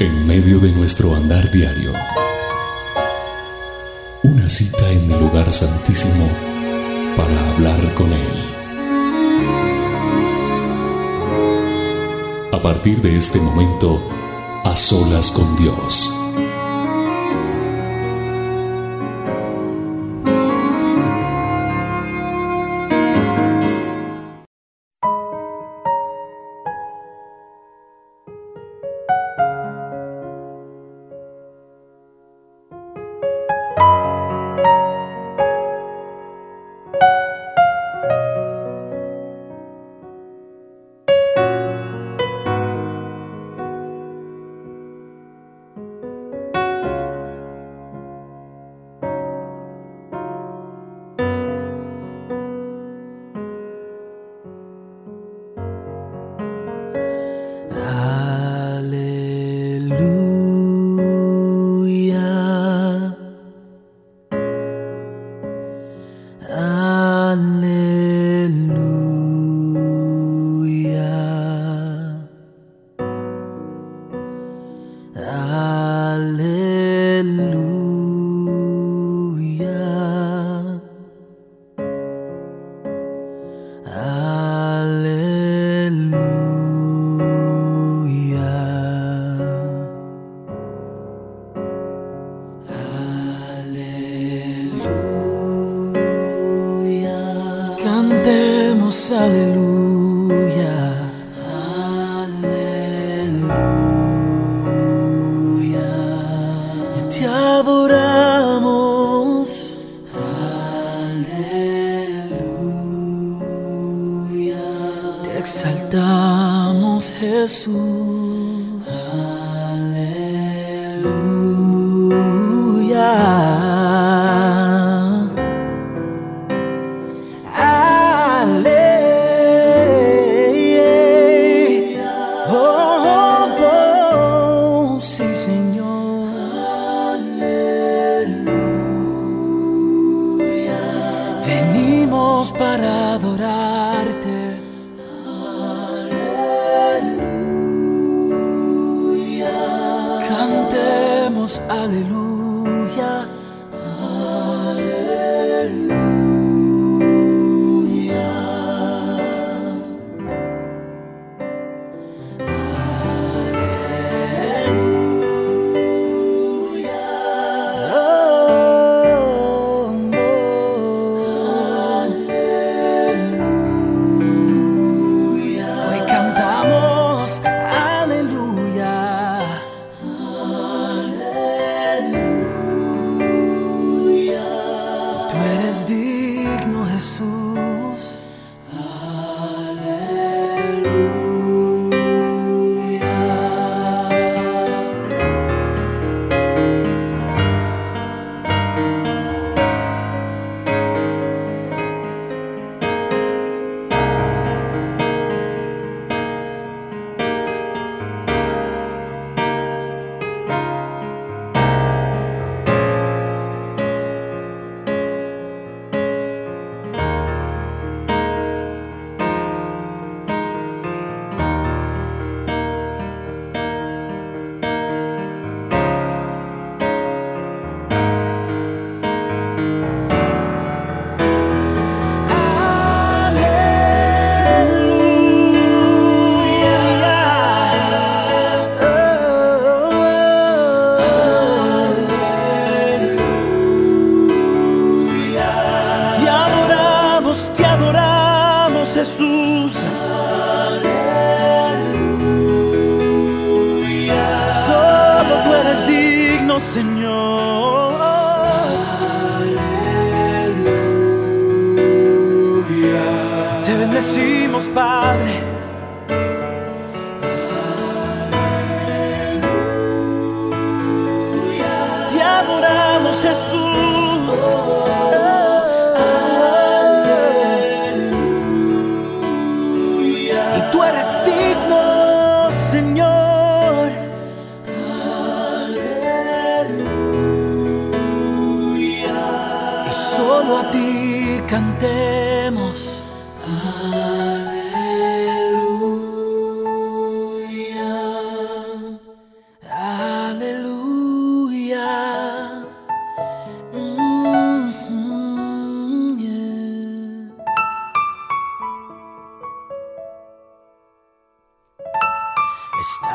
En medio de nuestro andar diario, una cita en el lugar santísimo para hablar con Él. A partir de este momento, a solas con Dios.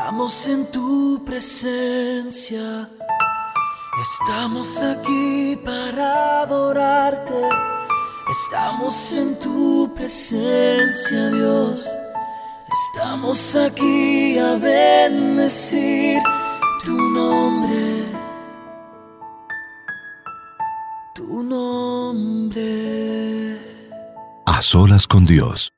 Estamos en tu presencia. Estamos aquí para adorarte. Estamos en tu presencia, Dios. Estamos aquí a bendecir tu nombre. Tu nombre. A solas con Dios.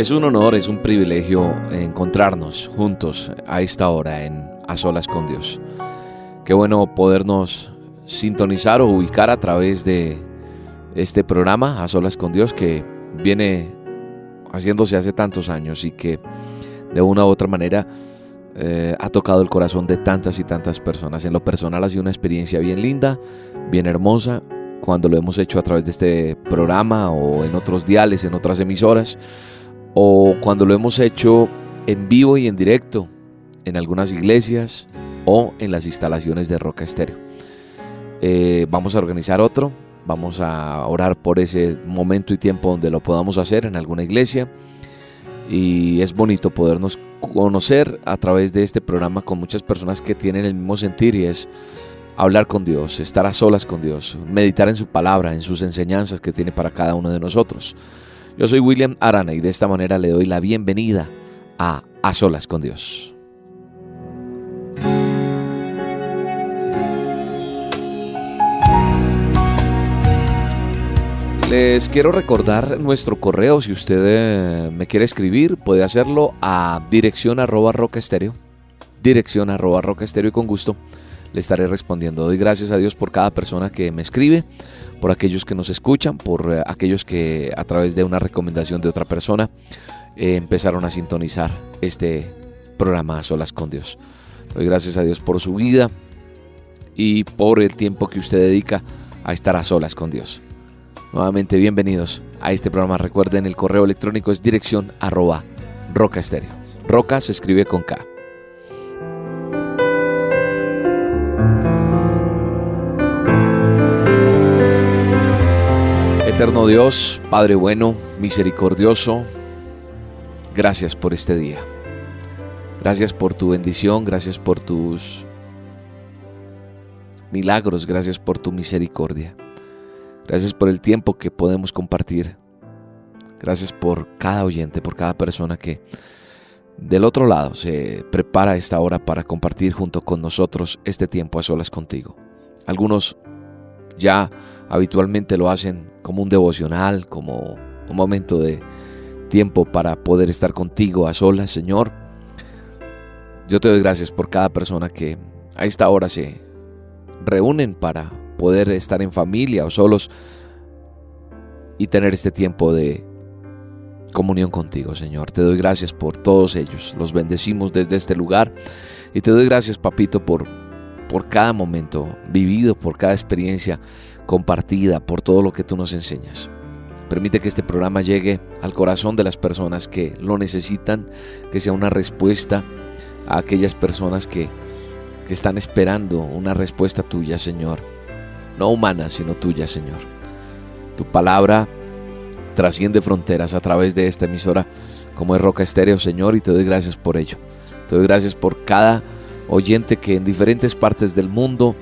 Es un honor, es un privilegio encontrarnos juntos a esta hora en A Solas con Dios. Qué bueno podernos sintonizar o ubicar a través de este programa A Solas con Dios que viene haciéndose hace tantos años y que de una u otra manera eh, ha tocado el corazón de tantas y tantas personas. En lo personal ha sido una experiencia bien linda, bien hermosa, cuando lo hemos hecho a través de este programa o en otros diales, en otras emisoras o cuando lo hemos hecho en vivo y en directo en algunas iglesias o en las instalaciones de Roca Estéreo. Eh, vamos a organizar otro, vamos a orar por ese momento y tiempo donde lo podamos hacer en alguna iglesia y es bonito podernos conocer a través de este programa con muchas personas que tienen el mismo sentir y es hablar con Dios, estar a solas con Dios, meditar en su palabra, en sus enseñanzas que tiene para cada uno de nosotros. Yo soy William Arana y de esta manera le doy la bienvenida a A Solas con Dios. Les quiero recordar nuestro correo. Si usted eh, me quiere escribir, puede hacerlo a dirección arroba roca estéreo. Dirección arroba roca estéreo y con gusto le estaré respondiendo. Doy gracias a Dios por cada persona que me escribe, por aquellos que nos escuchan, por eh, aquellos que a través de una recomendación de otra persona eh, empezaron a sintonizar este programa a solas con Dios. Doy gracias a Dios por su vida y por el tiempo que usted dedica a estar a solas con Dios. Nuevamente bienvenidos a este programa. Recuerden el correo electrónico es dirección arroba roca estéreo. Roca se escribe con K. Eterno Dios, Padre bueno, misericordioso, gracias por este día. Gracias por tu bendición, gracias por tus milagros, gracias por tu misericordia. Gracias por el tiempo que podemos compartir. Gracias por cada oyente, por cada persona que del otro lado se prepara esta hora para compartir junto con nosotros este tiempo a solas contigo. Algunos ya habitualmente lo hacen como un devocional, como un momento de tiempo para poder estar contigo a solas, Señor. Yo te doy gracias por cada persona que a esta hora se reúnen para poder estar en familia o solos y tener este tiempo de comunión contigo, Señor. Te doy gracias por todos ellos. Los bendecimos desde este lugar y te doy gracias, papito, por por cada momento vivido, por cada experiencia compartida, por todo lo que tú nos enseñas. Permite que este programa llegue al corazón de las personas que lo necesitan, que sea una respuesta a aquellas personas que, que están esperando una respuesta tuya, Señor. No humana, sino tuya, Señor. Tu palabra trasciende fronteras a través de esta emisora como es Roca Estéreo, Señor, y te doy gracias por ello. Te doy gracias por cada oyente que en diferentes partes del mundo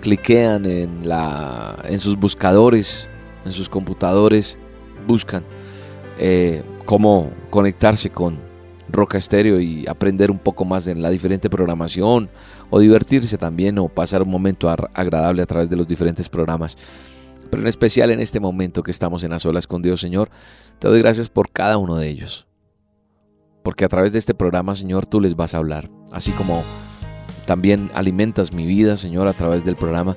cliquean en, la, en sus buscadores, en sus computadores, buscan eh, cómo conectarse con Roca Estéreo y aprender un poco más en la diferente programación o divertirse también o pasar un momento agradable a través de los diferentes programas. Pero en especial en este momento que estamos en las olas con Dios, Señor, te doy gracias por cada uno de ellos. Porque a través de este programa, Señor, tú les vas a hablar. Así como también alimentas mi vida, Señor, a través del programa,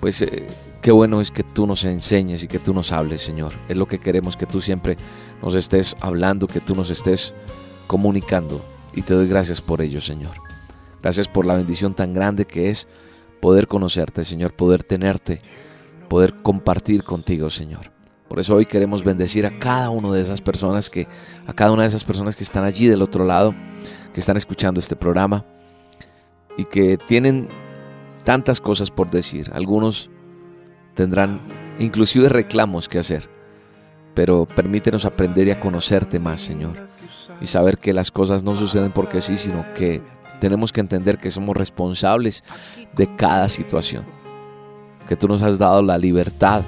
pues eh, qué bueno es que tú nos enseñes y que tú nos hables, Señor. Es lo que queremos, que tú siempre nos estés hablando, que tú nos estés comunicando. Y te doy gracias por ello, Señor. Gracias por la bendición tan grande que es poder conocerte, Señor, poder tenerte, poder compartir contigo, Señor. Por eso hoy queremos bendecir a cada una de esas personas que, a cada una de esas personas que están allí del otro lado, que están escuchando este programa y que tienen tantas cosas por decir. Algunos tendrán inclusive reclamos que hacer, pero permítenos aprender y a conocerte más, Señor, y saber que las cosas no suceden porque sí, sino que tenemos que entender que somos responsables de cada situación, que tú nos has dado la libertad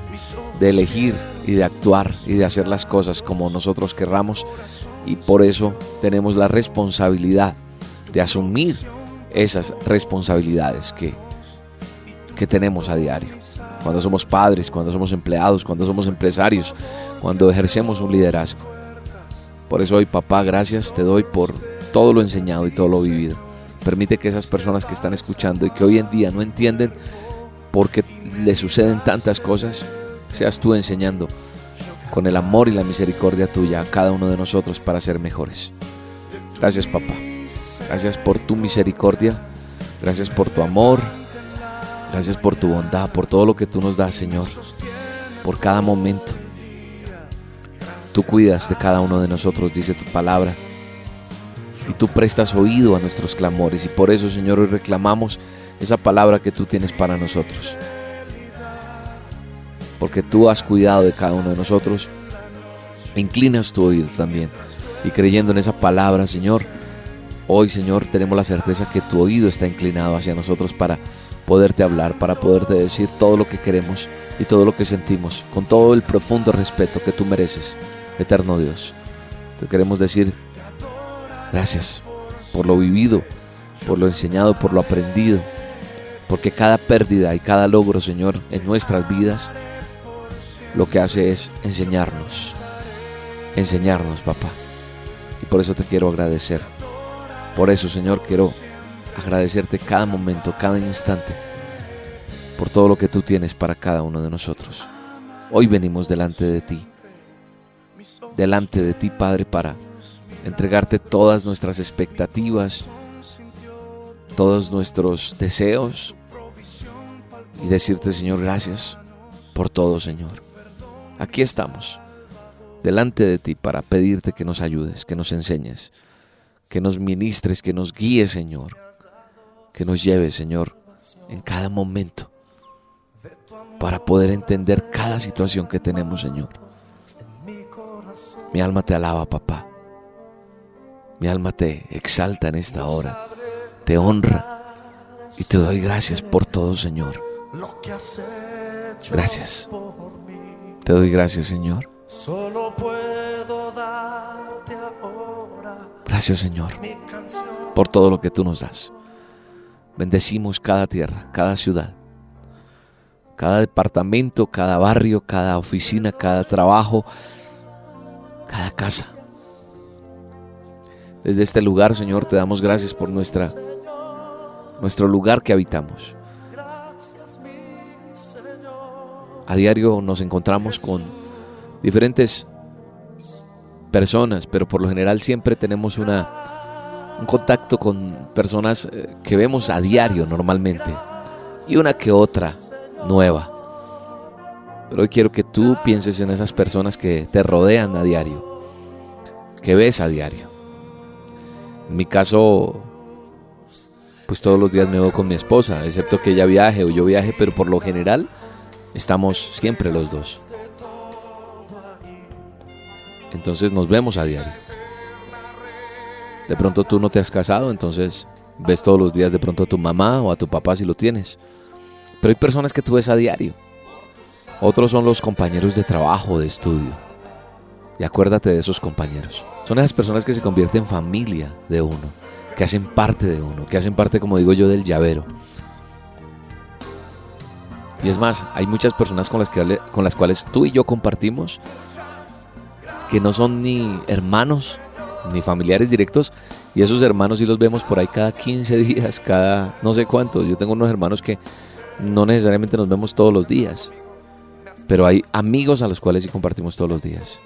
de elegir y de actuar y de hacer las cosas como nosotros querramos y por eso tenemos la responsabilidad de asumir esas responsabilidades que, que tenemos a diario. Cuando somos padres, cuando somos empleados, cuando somos empresarios, cuando ejercemos un liderazgo. Por eso hoy, papá, gracias te doy por todo lo enseñado y todo lo vivido. Permite que esas personas que están escuchando y que hoy en día no entienden por qué le suceden tantas cosas, seas tú enseñando con el amor y la misericordia tuya a cada uno de nosotros para ser mejores. Gracias papá. Gracias por tu misericordia. Gracias por tu amor. Gracias por tu bondad, por todo lo que tú nos das, Señor. Por cada momento. Tú cuidas de cada uno de nosotros, dice tu palabra. Y tú prestas oído a nuestros clamores. Y por eso, Señor, hoy reclamamos esa palabra que tú tienes para nosotros porque tú has cuidado de cada uno de nosotros. Inclinas tu oído también. Y creyendo en esa palabra, Señor, hoy, Señor, tenemos la certeza que tu oído está inclinado hacia nosotros para poderte hablar, para poderte decir todo lo que queremos y todo lo que sentimos, con todo el profundo respeto que tú mereces, eterno Dios. Te queremos decir gracias por lo vivido, por lo enseñado, por lo aprendido, porque cada pérdida y cada logro, Señor, en nuestras vidas lo que hace es enseñarnos, enseñarnos, papá. Y por eso te quiero agradecer. Por eso, Señor, quiero agradecerte cada momento, cada instante, por todo lo que tú tienes para cada uno de nosotros. Hoy venimos delante de ti, delante de ti, Padre, para entregarte todas nuestras expectativas, todos nuestros deseos y decirte, Señor, gracias por todo, Señor. Aquí estamos, delante de ti para pedirte que nos ayudes, que nos enseñes, que nos ministres, que nos guíes, Señor, que nos lleves, Señor, en cada momento para poder entender cada situación que tenemos, Señor. Mi alma te alaba, papá. Mi alma te exalta en esta hora, te honra y te doy gracias por todo, Señor. Gracias. Te doy gracias, Señor. Solo puedo ahora. Gracias, Señor, por todo lo que tú nos das. Bendecimos cada tierra, cada ciudad, cada departamento, cada barrio, cada oficina, cada trabajo, cada casa. Desde este lugar, Señor, te damos gracias por nuestra nuestro lugar que habitamos. A diario nos encontramos con diferentes personas, pero por lo general siempre tenemos una, un contacto con personas eh, que vemos a diario normalmente y una que otra nueva. Pero hoy quiero que tú pienses en esas personas que te rodean a diario, que ves a diario. En mi caso, pues todos los días me veo con mi esposa, excepto que ella viaje o yo viaje, pero por lo general Estamos siempre los dos. Entonces nos vemos a diario. De pronto tú no te has casado, entonces ves todos los días de pronto a tu mamá o a tu papá si lo tienes. Pero hay personas que tú ves a diario. Otros son los compañeros de trabajo, de estudio. Y acuérdate de esos compañeros. Son esas personas que se convierten en familia de uno, que hacen parte de uno, que hacen parte, como digo yo, del llavero. Y es más, hay muchas personas con las, que, con las cuales tú y yo compartimos que no son ni hermanos ni familiares directos. Y esos hermanos sí los vemos por ahí cada 15 días, cada no sé cuánto. Yo tengo unos hermanos que no necesariamente nos vemos todos los días. Pero hay amigos a los cuales sí compartimos todos los días.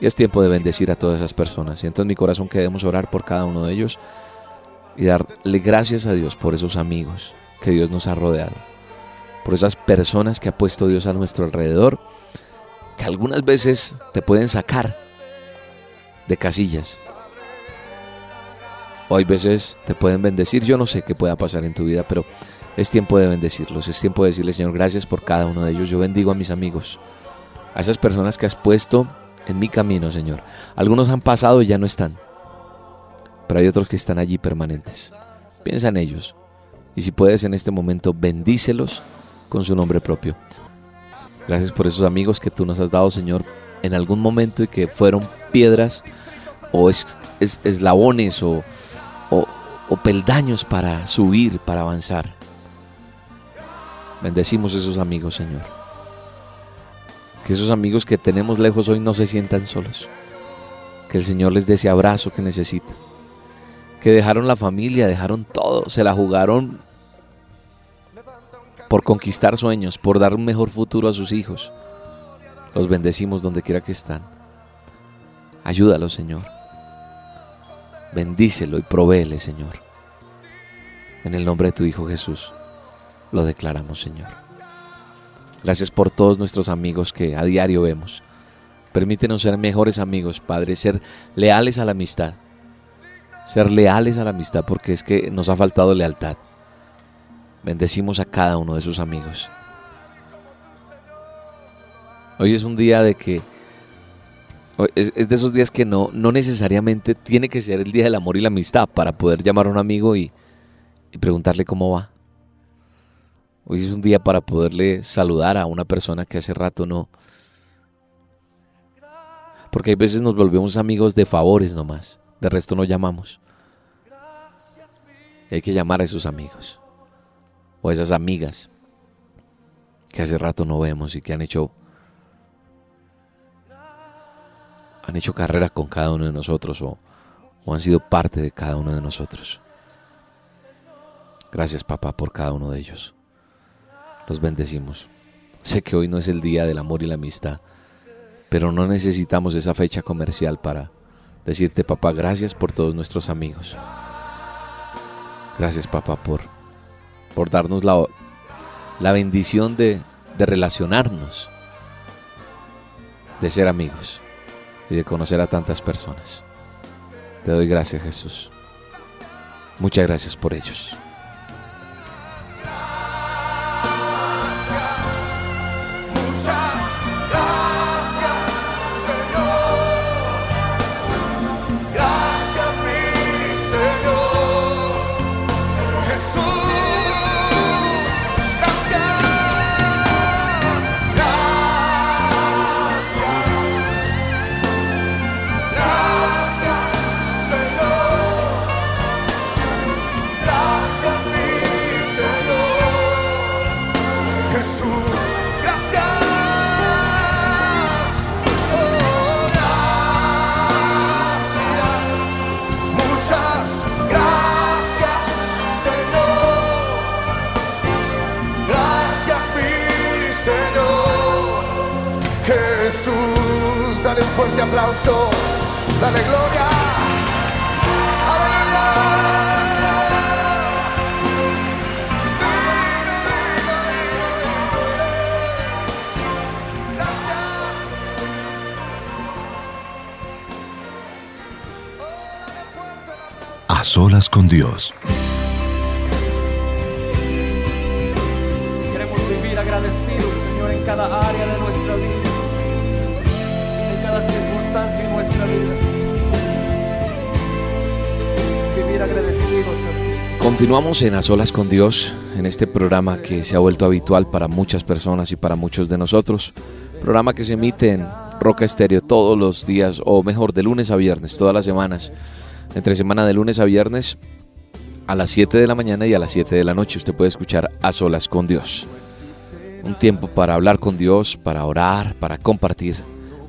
Y es tiempo de bendecir a todas esas personas. Siento en mi corazón que debemos orar por cada uno de ellos y darle gracias a Dios por esos amigos que Dios nos ha rodeado, por esas personas que ha puesto Dios a nuestro alrededor que algunas veces te pueden sacar de casillas. O hay veces te pueden bendecir. Yo no sé qué pueda pasar en tu vida, pero es tiempo de bendecirlos. Es tiempo de decirle, Señor, gracias por cada uno de ellos. Yo bendigo a mis amigos, a esas personas que has puesto en mi camino, Señor. Algunos han pasado y ya no están, pero hay otros que están allí permanentes. Piensa en ellos. Y si puedes en este momento, bendícelos con su nombre propio. Gracias por esos amigos que tú nos has dado, Señor, en algún momento y que fueron piedras o eslabones o, o peldaños para subir, para avanzar. Bendecimos esos amigos, Señor. Que esos amigos que tenemos lejos hoy no se sientan solos. Que el Señor les dé ese abrazo que necesitan. Que dejaron la familia, dejaron todo, se la jugaron por conquistar sueños, por dar un mejor futuro a sus hijos. Los bendecimos donde quiera que están. Ayúdalo, Señor. Bendícelo y provéele, Señor. En el nombre de tu Hijo Jesús, lo declaramos, Señor. Gracias por todos nuestros amigos que a diario vemos. Permítenos ser mejores amigos, Padre, ser leales a la amistad. Ser leales a la amistad porque es que nos ha faltado lealtad. Bendecimos a cada uno de sus amigos. Hoy es un día de que es, de esos días que no, no necesariamente tiene que ser el día del amor y la amistad para poder llamar a un amigo y, preguntarle cómo va. Hoy es un día para poderle saludar a una persona que hace rato no. Porque hay veces nos volvemos amigos de favores nomás. De resto no llamamos. Hay que llamar a esos amigos o esas amigas que hace rato no vemos y que han hecho han hecho carrera con cada uno de nosotros o, o han sido parte de cada uno de nosotros. Gracias papá por cada uno de ellos. Los bendecimos. Sé que hoy no es el día del amor y la amistad, pero no necesitamos esa fecha comercial para decirte papá gracias por todos nuestros amigos. Gracias papá por por darnos la, la bendición de, de relacionarnos, de ser amigos y de conocer a tantas personas. Te doy gracias Jesús. Muchas gracias por ellos. Aplauso, dale gloria. A solas con Dios. Queremos vivir agradecidos, Señor, en cada área de nuestra vida Continuamos en A Solas con Dios, en este programa que se ha vuelto habitual para muchas personas y para muchos de nosotros. Programa que se emite en Roca Estéreo todos los días, o mejor, de lunes a viernes, todas las semanas. Entre semana de lunes a viernes a las 7 de la mañana y a las 7 de la noche. Usted puede escuchar A Solas con Dios. Un tiempo para hablar con Dios, para orar, para compartir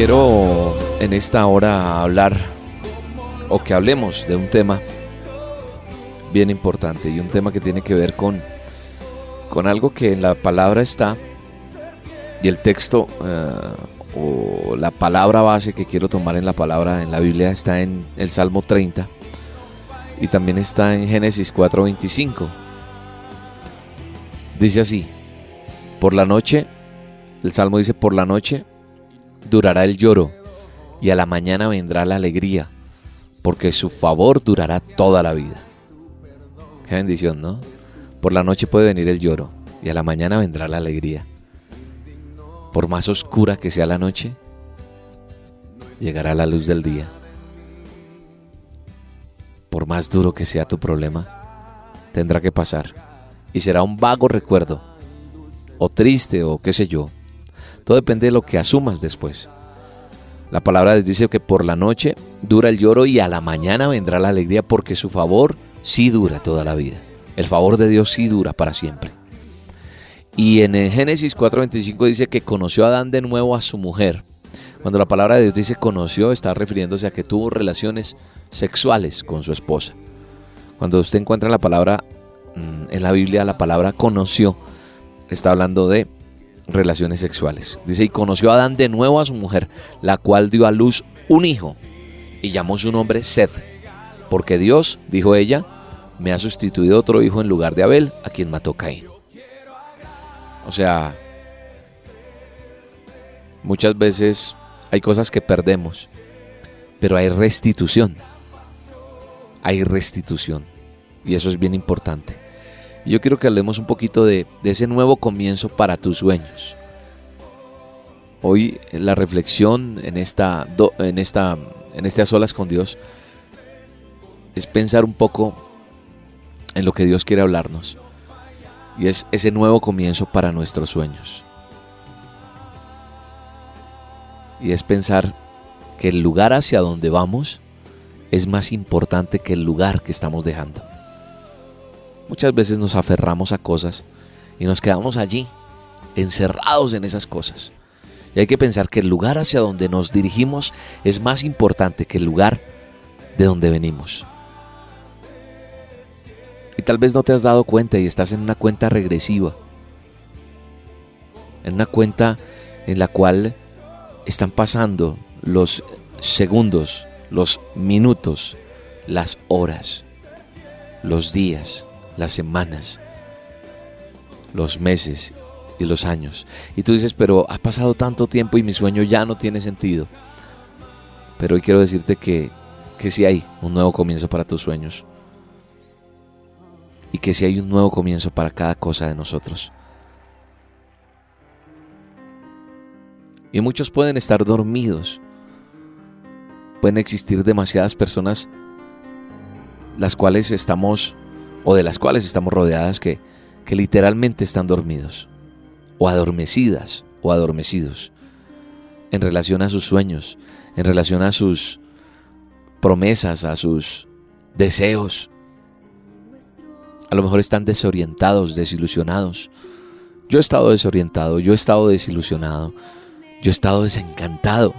quiero en esta hora hablar o que hablemos de un tema bien importante y un tema que tiene que ver con, con algo que en la palabra está y el texto eh, o la palabra base que quiero tomar en la palabra en la Biblia está en el Salmo 30 y también está en Génesis 4:25. Dice así, por la noche, el Salmo dice, por la noche durará el lloro y a la mañana vendrá la alegría, porque su favor durará toda la vida. Qué bendición, ¿no? Por la noche puede venir el lloro y a la mañana vendrá la alegría. Por más oscura que sea la noche, llegará la luz del día. Por más duro que sea tu problema, tendrá que pasar y será un vago recuerdo, o triste o qué sé yo, todo depende de lo que asumas después. La palabra dice que por la noche dura el lloro y a la mañana vendrá la alegría porque su favor sí dura toda la vida. El favor de Dios sí dura para siempre. Y en el Génesis 4:25 dice que conoció a Adán de nuevo a su mujer. Cuando la palabra de Dios dice conoció, está refiriéndose a que tuvo relaciones sexuales con su esposa. Cuando usted encuentra la palabra mm, en la Biblia, la palabra conoció, está hablando de relaciones sexuales. Dice, y conoció a Adán de nuevo a su mujer, la cual dio a luz un hijo y llamó su nombre Seth, porque Dios, dijo ella, me ha sustituido otro hijo en lugar de Abel, a quien mató Caín. O sea, muchas veces hay cosas que perdemos, pero hay restitución. Hay restitución. Y eso es bien importante. Yo quiero que hablemos un poquito de, ese nuevo comienzo para tus sueños. Hoy la reflexión en esta, en esta, en este a solas con Dios es pensar un poco en lo que Dios quiere hablarnos. Y es ese nuevo comienzo para nuestros sueños. Y es pensar que el lugar hacia donde vamos es más importante que el lugar que estamos dejando. Muchas veces nos aferramos a cosas y nos quedamos allí, encerrados en esas cosas. Y hay que pensar que el lugar hacia donde nos dirigimos es más importante que el lugar de donde venimos. Y tal vez no te has dado cuenta y estás en una cuenta regresiva. En una cuenta en la cual están pasando los segundos, los minutos, las horas, los días las semanas, los meses y los años. Y tú dices, pero ha pasado tanto tiempo y mi sueño ya no tiene sentido. Pero hoy quiero decirte que, que sí hay un nuevo comienzo para tus sueños. Y que sí hay un nuevo comienzo para cada cosa de nosotros. Y muchos pueden estar dormidos. Pueden existir demasiadas personas las cuales estamos o de las cuales estamos rodeadas que, que literalmente están dormidos o adormecidas o adormecidos en relación a sus sueños, en relación a sus promesas, a sus deseos. A lo mejor están desorientados, desilusionados. Yo he estado desorientado, yo he estado desilusionado, yo he estado desencantado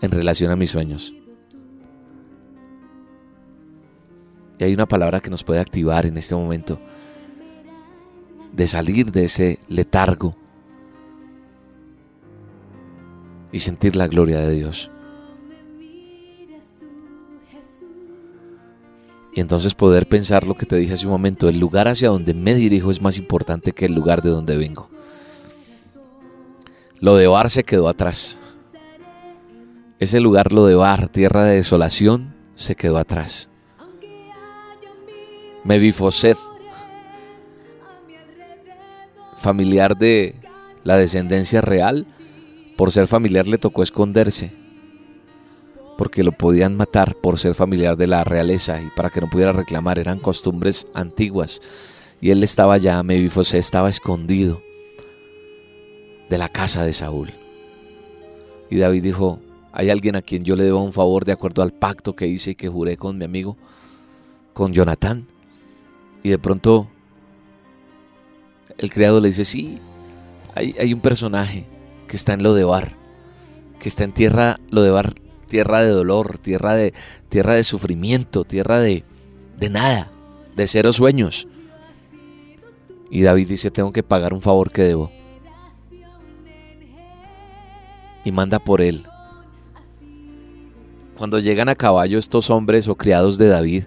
en relación a mis sueños. Y hay una palabra que nos puede activar en este momento de salir de ese letargo y sentir la gloria de Dios. Y entonces poder pensar lo que te dije hace un momento, el lugar hacia donde me dirijo es más importante que el lugar de donde vengo. Lo de Bar se quedó atrás. Ese lugar, lo de Bar, tierra de desolación, se quedó atrás. Mebifoset, familiar de la descendencia real, por ser familiar le tocó esconderse, porque lo podían matar por ser familiar de la realeza y para que no pudiera reclamar, eran costumbres antiguas. Y él estaba allá, Mebifoset estaba escondido de la casa de Saúl. Y David dijo, hay alguien a quien yo le debo un favor de acuerdo al pacto que hice y que juré con mi amigo, con Jonatán. Y de pronto el criado le dice, sí, hay, un personaje que está en lo de bar. que está en tierra, lo de Bar, tierra de dolor, tierra de, tierra de sufrimiento, tierra de, de nada, de cero sueños. Y David dice, tengo que pagar un favor que debo. Y manda por él. Cuando llegan a caballo estos hombres o criados de David,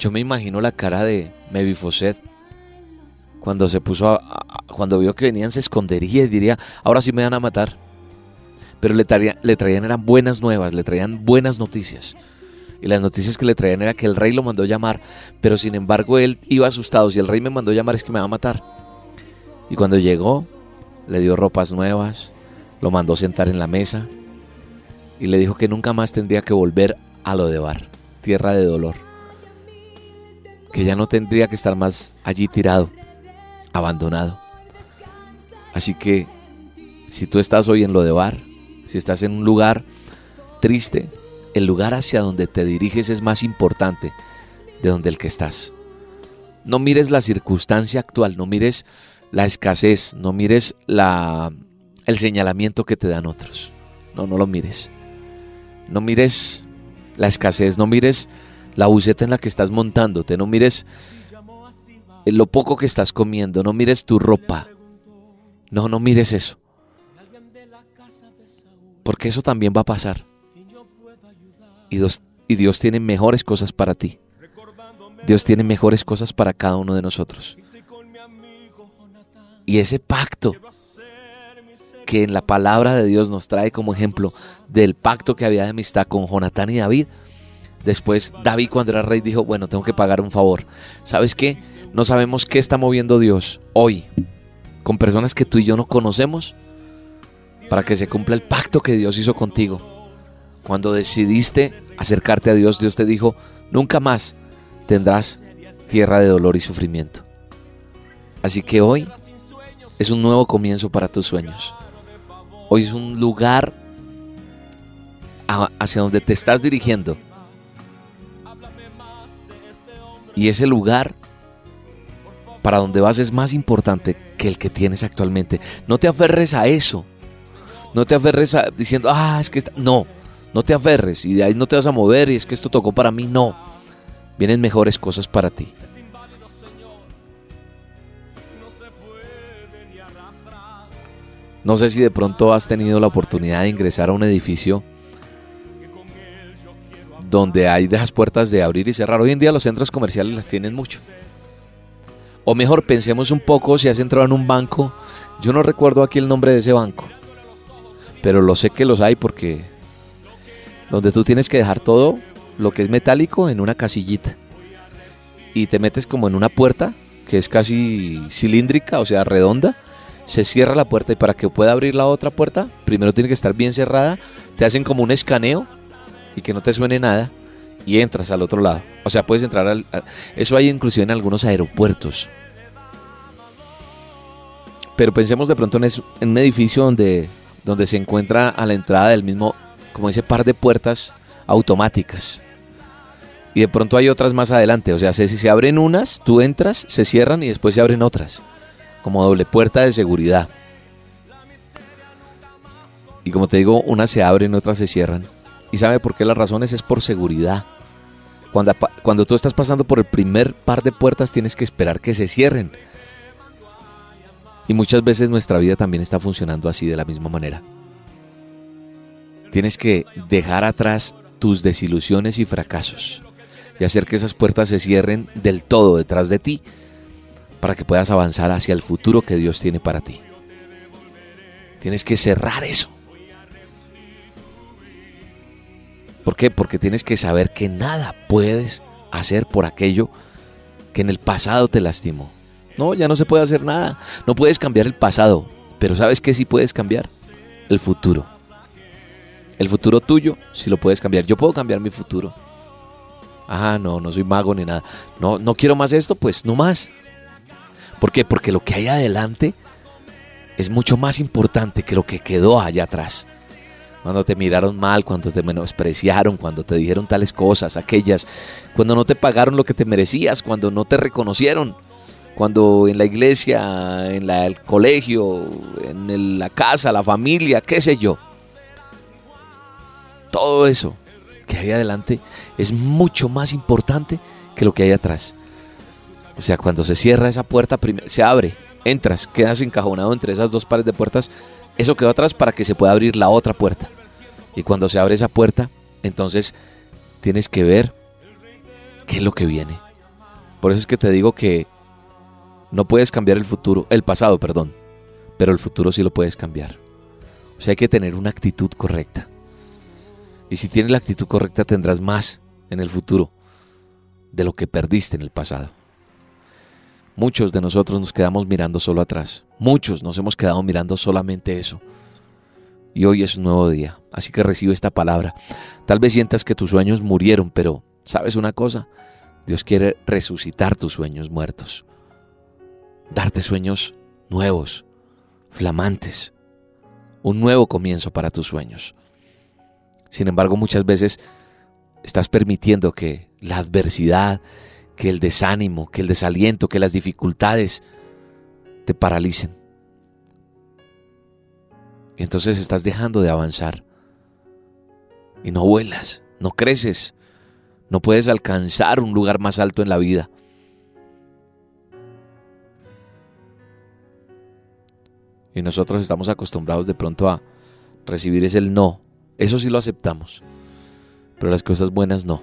yo me imagino la cara de Mebifoset cuando se puso a, cuando vio que venían se escondería y diría, ahora sí me van a matar. Pero le, le traían eran buenas nuevas, le traían buenas noticias. Y las noticias que le traían era que el rey lo mandó llamar, pero sin embargo él iba asustado. Si el rey me mandó llamar es que me va a matar. Y cuando llegó, le dio ropas nuevas, lo mandó sentar en la mesa y le dijo que nunca más tendría que volver a lo de Bar, tierra de dolor. Que ya no tendría que estar más allí tirado, abandonado. Así que si tú estás hoy en lo de Bar, si estás en un lugar triste, el lugar hacia donde te diriges es más importante de donde el que estás. No mires la circunstancia actual, no mires la escasez, no mires la, el señalamiento que te dan otros. No, no lo mires. No mires la escasez, no mires la buceta en la que estás montándote, no mires lo poco que estás comiendo, no mires tu ropa. No, no mires eso. Porque eso también va a pasar. Y Dios, y Dios tiene mejores cosas para ti. Dios tiene mejores cosas para cada uno de nosotros. Y ese pacto que en la palabra de Dios nos trae como ejemplo del pacto que había de amistad con Jonatán y David. Después David cuando era rey dijo, bueno, tengo que pagar un favor. ¿Sabes qué? No sabemos qué está moviendo Dios hoy con personas que tú y yo no conocemos para que se cumpla el pacto que Dios hizo contigo. Cuando decidiste acercarte a Dios, Dios te dijo, nunca más tendrás tierra de dolor y sufrimiento. Así que hoy es un nuevo comienzo para tus sueños. Hoy es un lugar hacia donde te estás dirigiendo. Y ese lugar para donde vas es más importante que el que tienes actualmente. No te aferres a eso. No te aferres diciendo, ah, es que está... no. No te aferres y de ahí no te vas a mover y es que esto tocó para mí. No. Vienen mejores cosas para ti. No sé si de pronto has tenido la oportunidad de ingresar a un edificio donde hay de esas puertas de abrir y cerrar. Hoy en día los centros comerciales las tienen mucho. O mejor, pensemos un poco si has entrado en un banco. Yo no recuerdo aquí el nombre de ese banco. Pero lo sé que los hay porque donde tú tienes que dejar todo lo que es metálico en una casillita. Y te metes como en una puerta que es casi cilíndrica, o sea, redonda. Se cierra la puerta y para que pueda abrir la otra puerta, primero tiene que estar bien cerrada. Te hacen como un escaneo y que no te suene nada y entras al otro lado. O sea, puedes entrar al... eso hay inclusive en algunos aeropuertos. Pero pensemos de pronto en, un edificio donde, donde se encuentra a la entrada del mismo, como ese par de puertas automáticas. Y de pronto hay otras más adelante. O sea, si se abren unas, tú entras, se cierran y después se abren otras. Como doble puerta de seguridad. Y como te digo, unas se abren, otras se cierran. ¿Y sabe por qué las razones? Es por seguridad. Cuando, cuando tú estás pasando por el primer par de puertas tienes que esperar que se cierren y muchas veces nuestra vida también está funcionando así de la misma manera. Tienes que dejar atrás tus desilusiones y fracasos y hacer que esas puertas se cierren del todo detrás de ti para que puedas avanzar hacia el futuro que Dios tiene para ti. Tienes que cerrar eso. ¿Por qué? Porque tienes que saber que nada puedes hacer por aquello que en el pasado te lastimó. No, ya no se puede hacer nada. No puedes cambiar el pasado. Pero ¿sabes qué sí puedes cambiar? El futuro. El futuro tuyo sí lo puedes cambiar. Yo puedo cambiar mi futuro. Ah, no, no soy mago ni nada. No, no quiero más esto, pues no más. ¿Por qué? Porque lo que hay adelante es mucho más importante que lo que quedó allá atrás. Cuando te miraron mal, cuando te menospreciaron, cuando te dijeron tales cosas, aquellas, cuando no te pagaron lo que te merecías, cuando no te reconocieron cuando en la iglesia, en el colegio, en la casa, la familia, qué sé yo. todo eso que hay adelante es mucho más importante que lo que hay atrás. O sea, cuando se cierra esa puerta, se abre, entras, quedas encajonado entre esas dos pares de puertas, eso quedó atrás para que se pueda abrir la otra puerta. Y cuando se abre esa puerta, entonces tienes que ver qué es lo que viene. Por eso es que te digo que no puedes cambiar el futuro, el pasado, perdón, pero el futuro sí lo puedes cambiar. O sea, hay que tener una actitud correcta. Y si tienes la actitud correcta tendrás más en el futuro de lo que perdiste en el pasado. Muchos de nosotros nos quedamos mirando solo atrás. Muchos nos hemos quedado mirando solamente eso. Y hoy es un nuevo día, así que recibe esta palabra. Tal vez sientas que tus sueños murieron, pero ¿sabes una cosa? Dios quiere resucitar tus sueños muertos. Darte sueños nuevos, flamantes. Un nuevo comienzo para tus sueños. Sin embargo, muchas veces estás permitiendo que la adversidad, que el desánimo, que el desaliento, que las dificultades te paralicen. Y entonces estás dejando de avanzar. Y no vuelas, no creces, no puedes alcanzar un lugar más alto en la vida. Y nosotros estamos acostumbrados de pronto a recibir ese no eso sí lo aceptamos. Pero las cosas buenas no.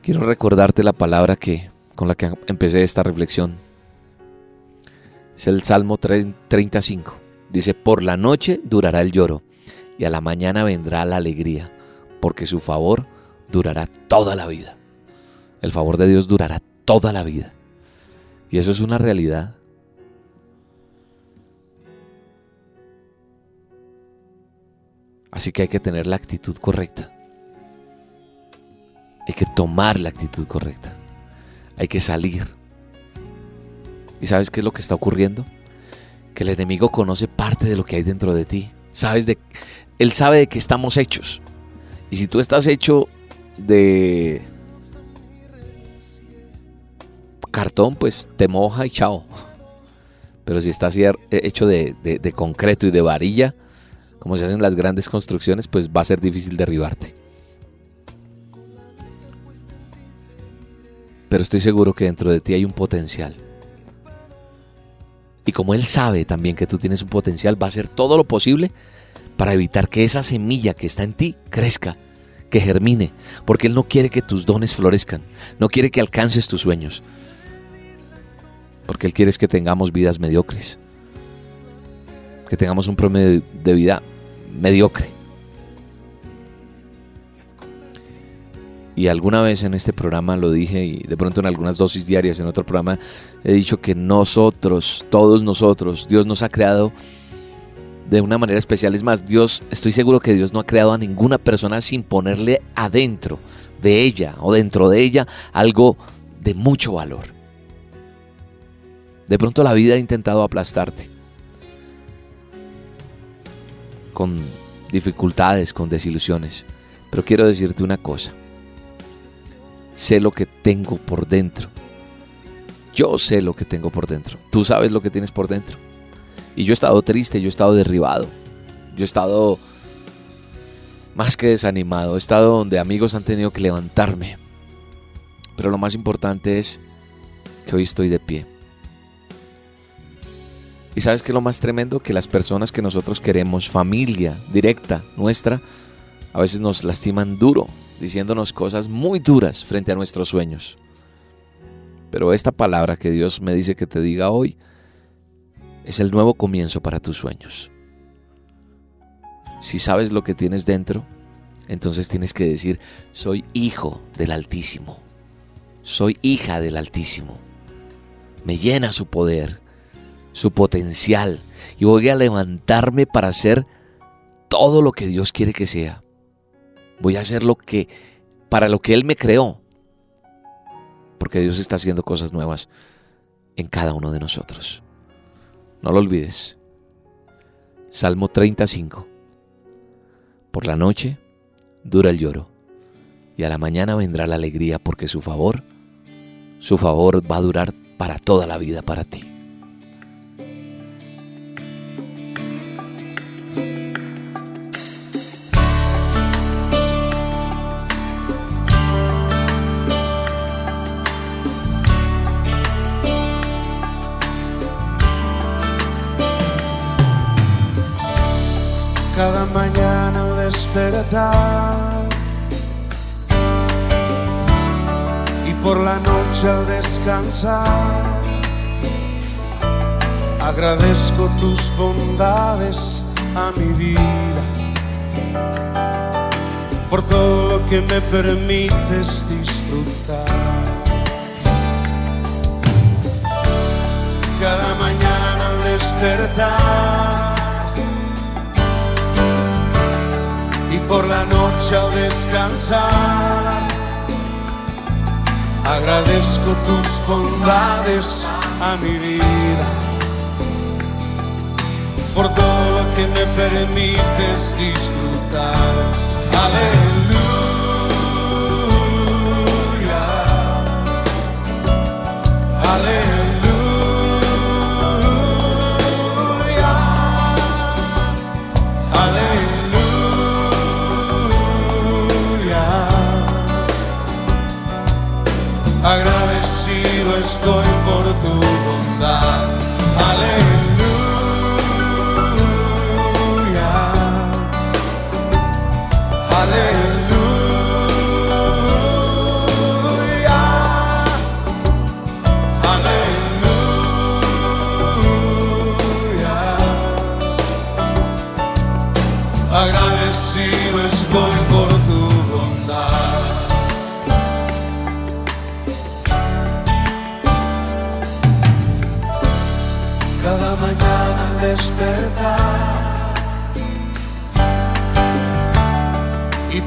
Quiero recordarte la palabra que con la que empecé esta reflexión. Es el Salmo 35. Dice, por la noche durará el lloro y a la mañana vendrá la alegría, porque su favor durará toda la vida. El favor de Dios durará toda la vida. Y eso es una realidad. Así que hay que tener la actitud correcta. Hay que tomar la actitud correcta. Hay que salir. ¿Y sabes qué es lo que está ocurriendo? Que el enemigo conoce parte de lo que hay dentro de ti. Sabes de él sabe de qué estamos hechos. Y si tú estás hecho de cartón, pues te moja y chao. Pero si estás hecho de, de concreto y de varilla, como se hacen las grandes construcciones, pues va a ser difícil derribarte. Pero estoy seguro que dentro de ti hay un potencial. Y como Él sabe también que tú tienes un potencial, va a hacer todo lo posible para evitar que esa semilla que está en ti crezca, que germine, porque Él no quiere que tus dones florezcan, no quiere que alcances tus sueños, porque Él quiere que tengamos vidas mediocres, que tengamos un promedio de vida mediocre. Y alguna vez en este programa lo dije y de pronto en algunas dosis diarias en otro programa he dicho que nosotros, todos nosotros, Dios nos ha creado de una manera especial. Es más, Dios, estoy seguro que Dios no ha creado a ninguna persona sin ponerle adentro de ella o dentro de ella algo de mucho valor. De pronto la vida ha intentado aplastarte. con dificultades, con desilusiones. Pero quiero decirte una cosa. Sé lo que tengo por dentro. Yo sé lo que tengo por dentro. Tú sabes lo que tienes por dentro. Y yo he estado triste, yo he estado derribado. Yo he estado más que desanimado. He estado donde amigos han tenido que levantarme. Pero lo más importante es que hoy estoy de pie. Y sabes que lo más tremendo, que las personas que nosotros queremos, familia directa nuestra, a veces nos lastiman duro, diciéndonos cosas muy duras frente a nuestros sueños. Pero esta palabra que Dios me dice que te diga hoy es el nuevo comienzo para tus sueños. Si sabes lo que tienes dentro, entonces tienes que decir, soy hijo del Altísimo, soy hija del Altísimo. Me llena su poder, su potencial y voy a levantarme para hacer todo lo que Dios quiere que sea. Voy a hacer lo que para lo que él me creó. Porque Dios está haciendo cosas nuevas en cada uno de nosotros. No lo olvides. Salmo 35. Por la noche dura el lloro y a la mañana vendrá la alegría porque su favor, su favor va a durar para toda la vida para ti. Y por la noche al descansar. Agradezco tus bondades a mi vida por todo lo que me permites disfrutar. Cada mañana al despertar por la noche al descansar. Agradezco tus bondades a mi vida por todo lo que me permites disfrutar. Aleluya. Aleluya. Agradecido estoy por tu bondad. Aleluya.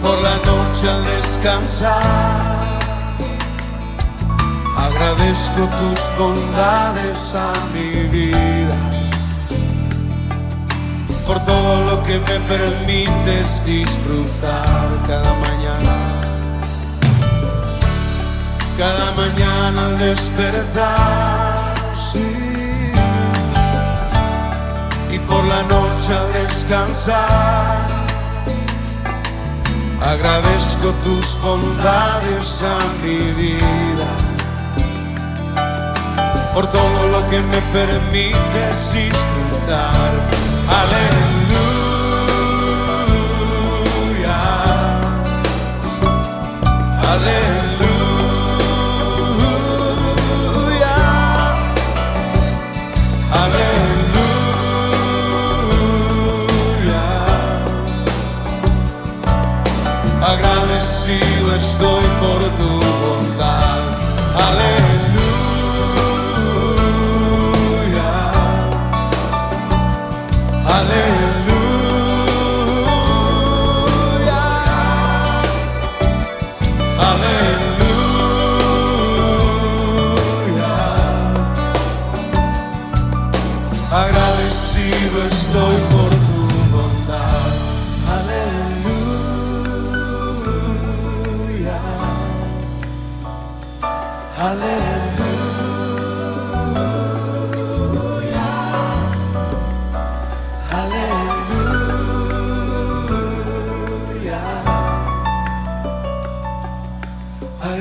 Por la noche al descansar. Agradezco tus bondades a mi vida por todo lo que me permites disfrutar cada mañana. Cada mañana al despertar, y por la noche al descansar. Agradezco tus bondades a mi vida por todo lo que me permites disfrutar. Aleluya. Aleluya. Agradecido estoy por tu bondad.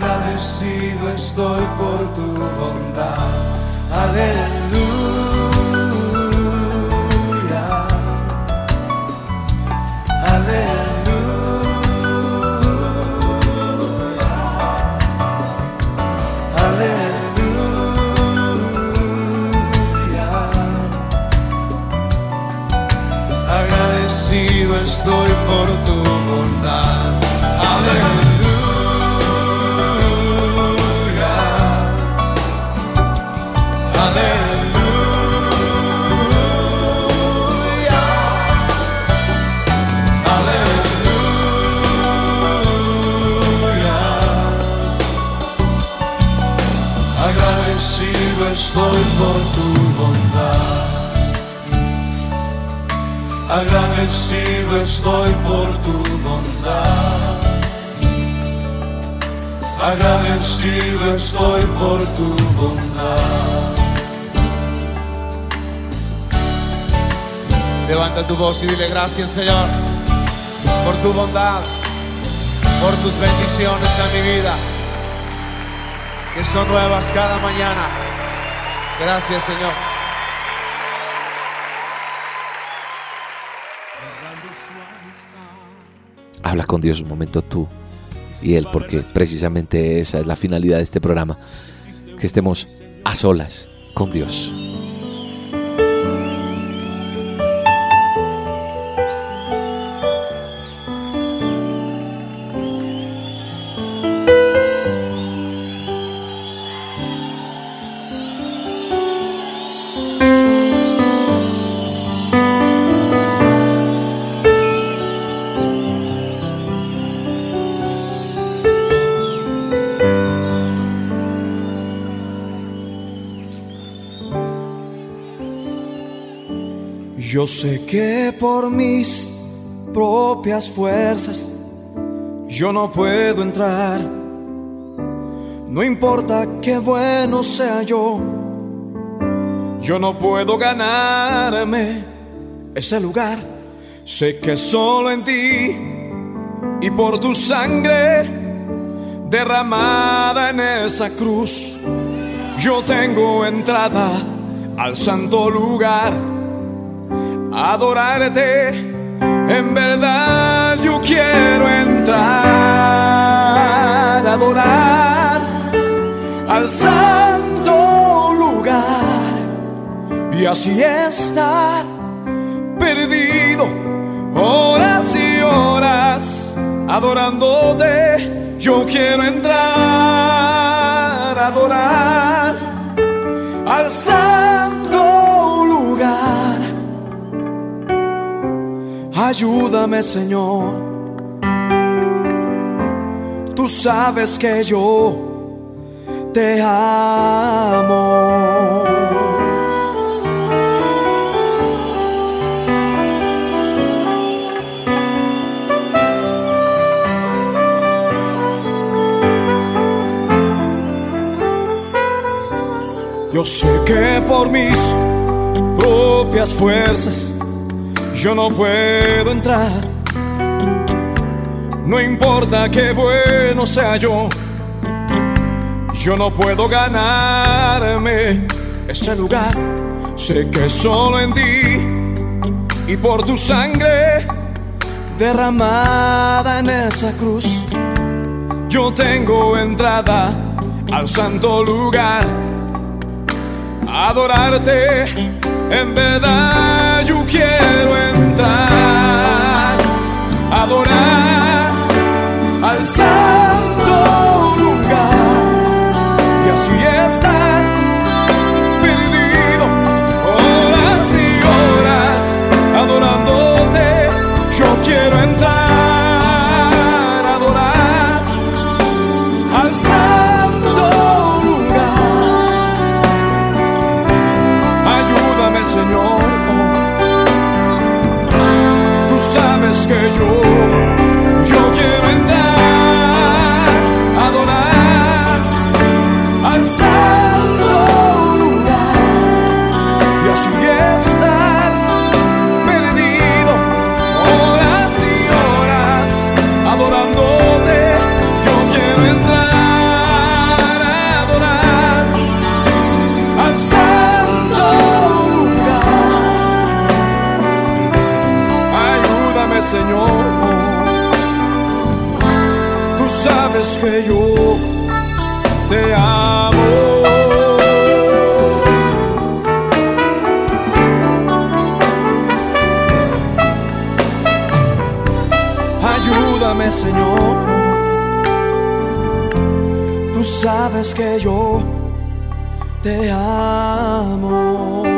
Agradecido estoy por tu bondad. Aleluya. Aleluya. Aleluya. Agradecido estoy por tu bondad. Aleluya. Estoy por tu bondad. Agradecido estoy por tu bondad. Agradecido estoy por tu bondad. Levanta tu voz y dile gracias Señor por tu bondad, por tus bendiciones a mi vida, que son nuevas cada mañana. Gracias, Señor. Habla con Dios un momento tú y Él, porque precisamente esa es la finalidad de este programa, que estemos a solas con Dios. Yo sé que por mis propias fuerzas yo no puedo entrar. No importa qué bueno sea yo, yo no puedo ganarme ese lugar. Sé que solo en ti y por tu sangre derramada en esa cruz, yo tengo entrada al santo lugar adorarte. En verdad yo quiero entrar, adorar al santo lugar y así estar perdido horas y horas adorándote. Yo quiero entrar, adorar al santo Ayúdame Señor. Tú sabes que yo te amo. Yo sé que por mis propias fuerzas yo no puedo entrar. No importa qué bueno sea yo, yo no puedo ganarme ese lugar. Sé que solo en ti y por tu sangre derramada en esa cruz, yo tengo entrada al santo lugar. Adorarte en verdad yo quiero entrar, adorar al sabes que yo, Señor. Tú sabes que yo te amo. Ayúdame, Señor. Tú sabes que yo te amo.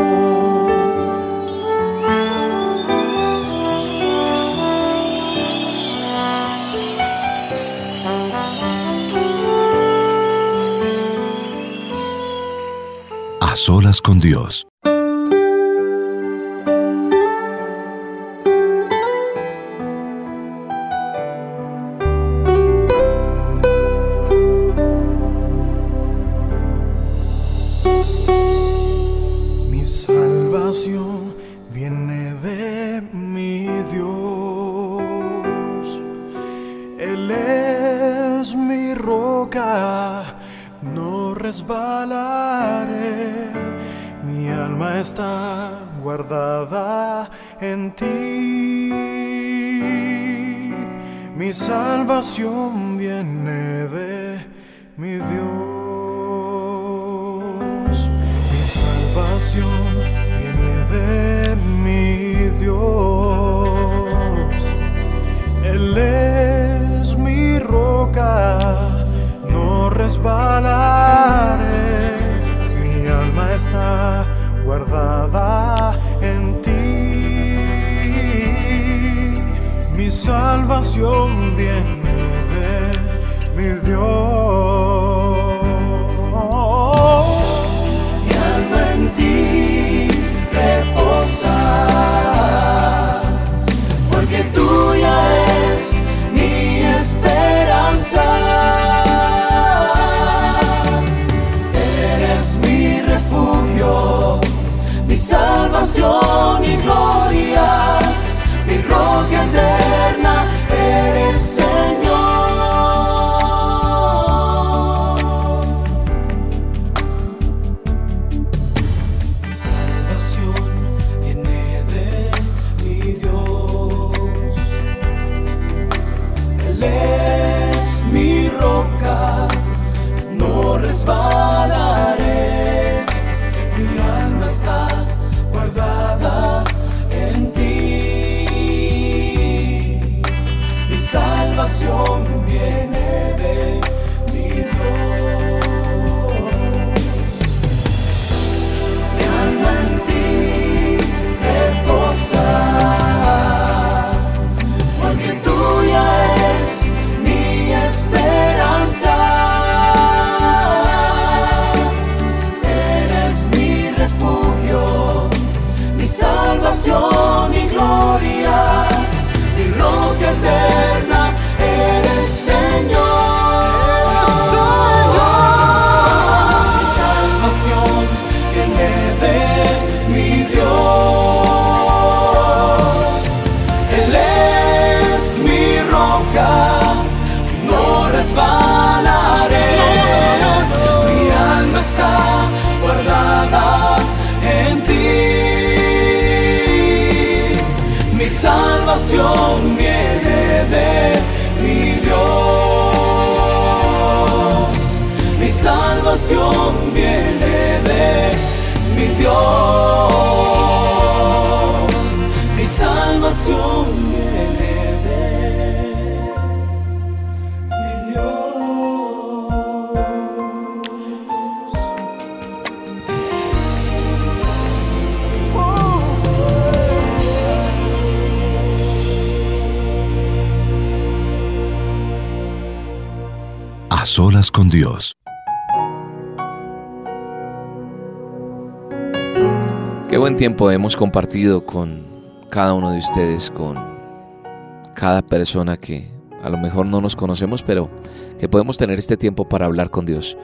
Solas con Dios. Salvación viene de mi Dios. Con Dios. Qué buen tiempo hemos compartido con cada uno de ustedes, con cada persona que a lo mejor no nos conocemos, pero que podemos tener este tiempo para hablar con Dios,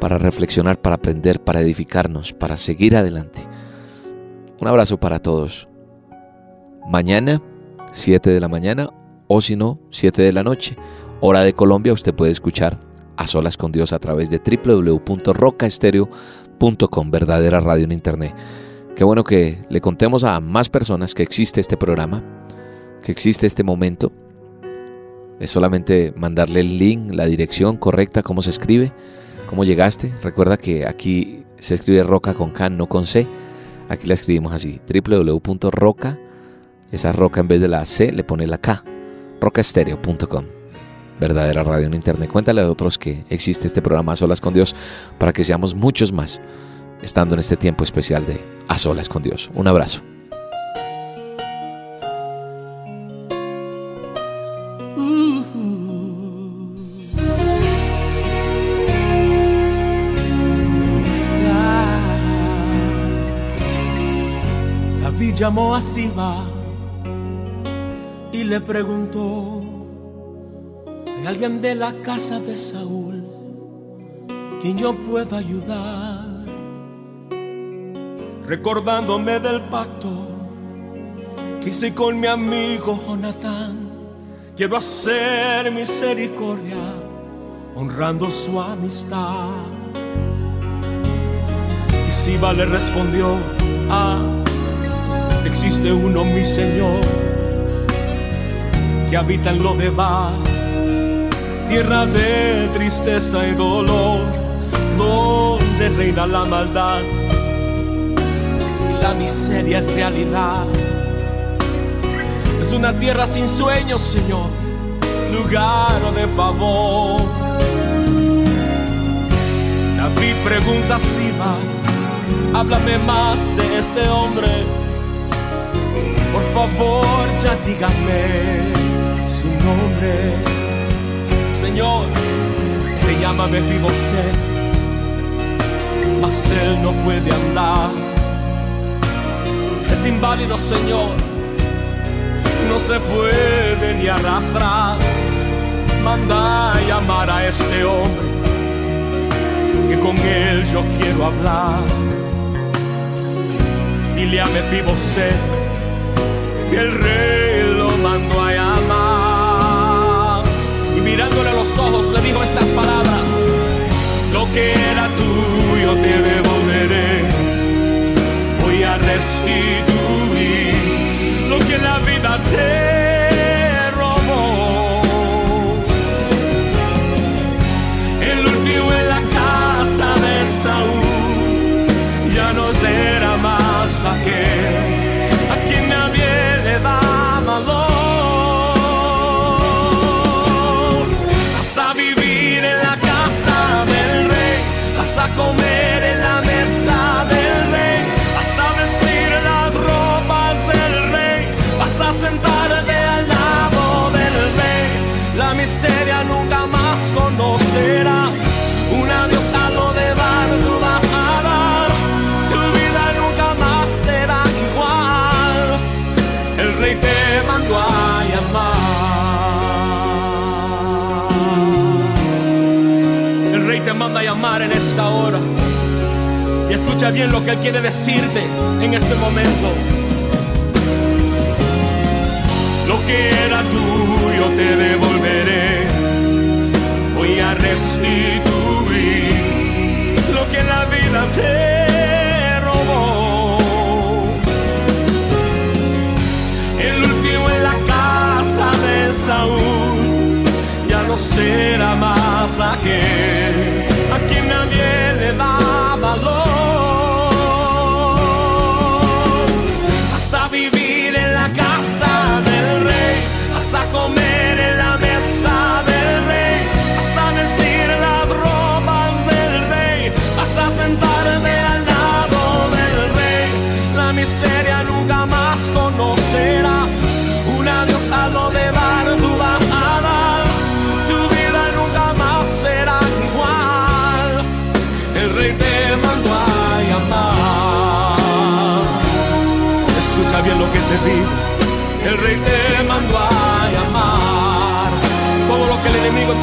para reflexionar, para aprender, para edificarnos, para seguir adelante. Un abrazo para todos. Mañana, 7 de la mañana, o si no, 7 de la noche, hora de Colombia, usted puede escuchar a solas con Dios a través de www.rocaestereo.com, verdadera radio en internet. Qué bueno que le contemos a más personas que existe este programa, que existe este momento. Es solamente mandarle el link, la dirección correcta, cómo se escribe, cómo llegaste. Recuerda que aquí se escribe roca con K, no con C. Aquí la escribimos así, www.roca, esa roca en vez de la C le pone la K, rocaestereo.com. Verdadera radio en internet. Cuéntale a otros que existe este programa A Solas con Dios para que seamos muchos más estando en este tiempo especial de A Solas con Dios. Un abrazo. David llamó a Siba y le preguntó, ¿hay alguien de la casa de Saúl quien yo pueda ayudar? Recordándome del pacto que hice con mi amigo Jonatán, quiero hacer misericordia honrando su amistad. Y Siba le respondió, ah, existe uno mi Señor, que habita en lo de va, tierra de tristeza y dolor, donde reina la maldad y la miseria es realidad. Es una tierra sin sueños, Señor, lugar de favor. David pregunta si va, háblame más de este hombre por favor, ya díganme su nombre. Señor, se llama Mefiboset, mas él no puede andar. Es inválido, Señor, no se puede ni arrastrar. Manda a llamar a este hombre, que con él yo quiero hablar. Dile a Mefiboset y el rey lo mandó mirándole a los ojos le dijo estas palabras, lo que era tuyo te devolveré, voy a restituir lo que la vida llamar en esta hora. Y escucha bien lo que él quiere decirte en este momento. Lo que era tuyo te devolveré. Voy a restituir lo que la vida te robó. El último en la casa de Saúl ya no será más aquel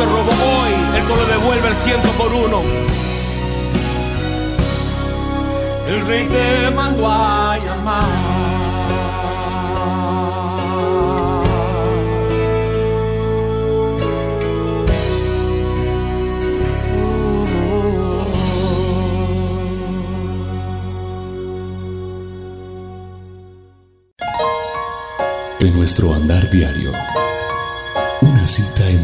te robó hoy, él lo devuelve el ciento por uno. El rey te mandó a de